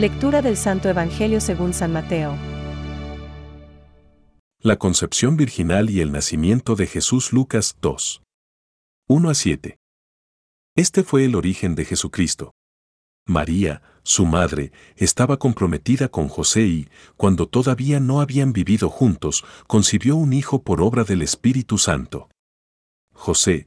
Lectura del Santo Evangelio según San Mateo. La concepción virginal y el nacimiento de Jesús Lucas 2. 1 a 7. Este fue el origen de Jesucristo. María, su madre, estaba comprometida con José y, cuando todavía no habían vivido juntos, concibió un hijo por obra del Espíritu Santo. José,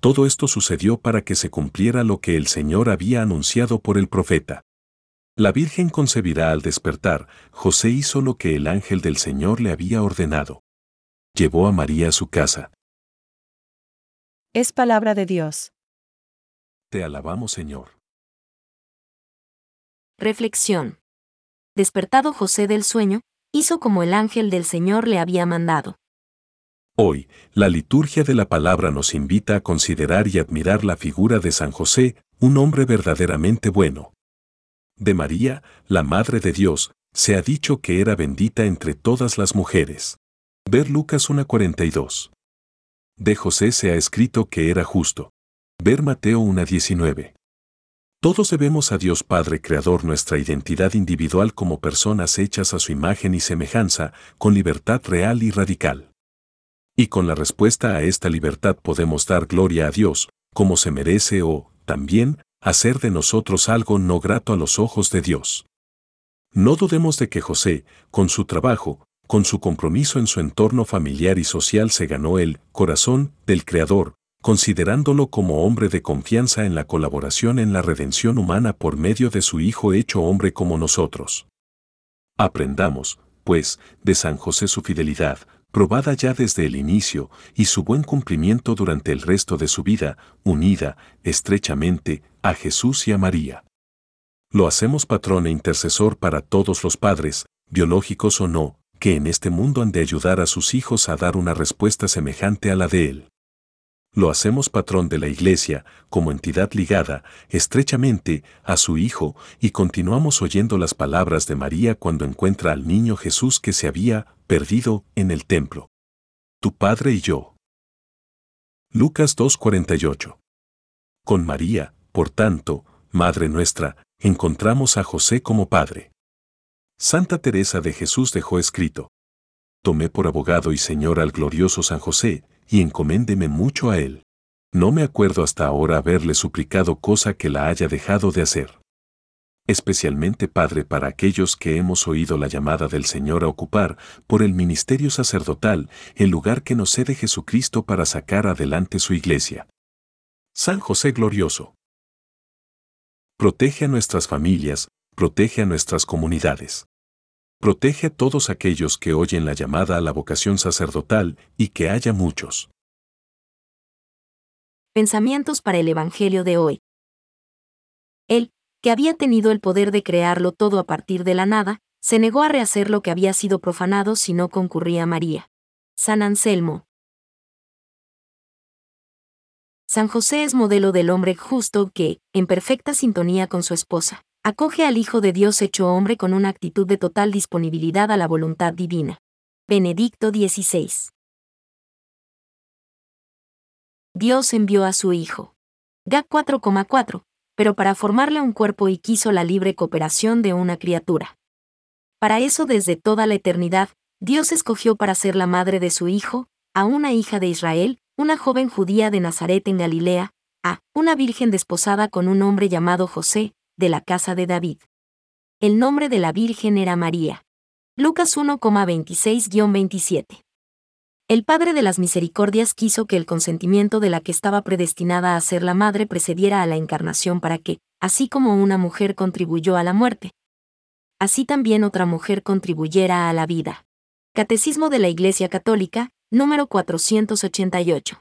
Todo esto sucedió para que se cumpliera lo que el Señor había anunciado por el profeta. La Virgen concebirá al despertar, José hizo lo que el ángel del Señor le había ordenado. Llevó a María a su casa. Es palabra de Dios. Te alabamos, Señor. Reflexión. Despertado José del sueño, hizo como el ángel del Señor le había mandado. Hoy, la liturgia de la palabra nos invita a considerar y admirar la figura de San José, un hombre verdaderamente bueno. De María, la Madre de Dios, se ha dicho que era bendita entre todas las mujeres. Ver Lucas 1.42. De José se ha escrito que era justo. Ver Mateo 1.19. Todos debemos a Dios Padre Creador nuestra identidad individual como personas hechas a su imagen y semejanza, con libertad real y radical. Y con la respuesta a esta libertad podemos dar gloria a Dios, como se merece o, también, hacer de nosotros algo no grato a los ojos de Dios. No dudemos de que José, con su trabajo, con su compromiso en su entorno familiar y social se ganó el corazón del Creador, considerándolo como hombre de confianza en la colaboración en la redención humana por medio de su Hijo hecho hombre como nosotros. Aprendamos, pues, de San José su fidelidad, probada ya desde el inicio, y su buen cumplimiento durante el resto de su vida, unida, estrechamente, a Jesús y a María. Lo hacemos patrón e intercesor para todos los padres, biológicos o no, que en este mundo han de ayudar a sus hijos a dar una respuesta semejante a la de él lo hacemos patrón de la Iglesia, como entidad ligada, estrechamente, a su Hijo, y continuamos oyendo las palabras de María cuando encuentra al niño Jesús que se había perdido en el templo. Tu Padre y yo. Lucas 2.48. Con María, por tanto, Madre nuestra, encontramos a José como Padre. Santa Teresa de Jesús dejó escrito. Tomé por abogado y Señor al glorioso San José, y encoméndeme mucho a él. No me acuerdo hasta ahora haberle suplicado cosa que la haya dejado de hacer. Especialmente Padre para aquellos que hemos oído la llamada del Señor a ocupar, por el ministerio sacerdotal, el lugar que nos cede Jesucristo para sacar adelante su iglesia. San José Glorioso. Protege a nuestras familias, protege a nuestras comunidades. Protege a todos aquellos que oyen la llamada a la vocación sacerdotal y que haya muchos. Pensamientos para el Evangelio de hoy. Él, que había tenido el poder de crearlo todo a partir de la nada, se negó a rehacer lo que había sido profanado si no concurría María. San Anselmo. San José es modelo del hombre justo que, en perfecta sintonía con su esposa, acoge al Hijo de Dios hecho hombre con una actitud de total disponibilidad a la voluntad divina. Benedicto XVI. Dios envió a su Hijo. GA 4,4, pero para formarle un cuerpo y quiso la libre cooperación de una criatura. Para eso desde toda la eternidad, Dios escogió para ser la madre de su Hijo, a una hija de Israel, una joven judía de Nazaret en Galilea, a una virgen desposada con un hombre llamado José, de la casa de David. El nombre de la Virgen era María. Lucas 1,26-27. El Padre de las Misericordias quiso que el consentimiento de la que estaba predestinada a ser la madre precediera a la encarnación para que, así como una mujer contribuyó a la muerte, así también otra mujer contribuyera a la vida. Catecismo de la Iglesia Católica, número 488.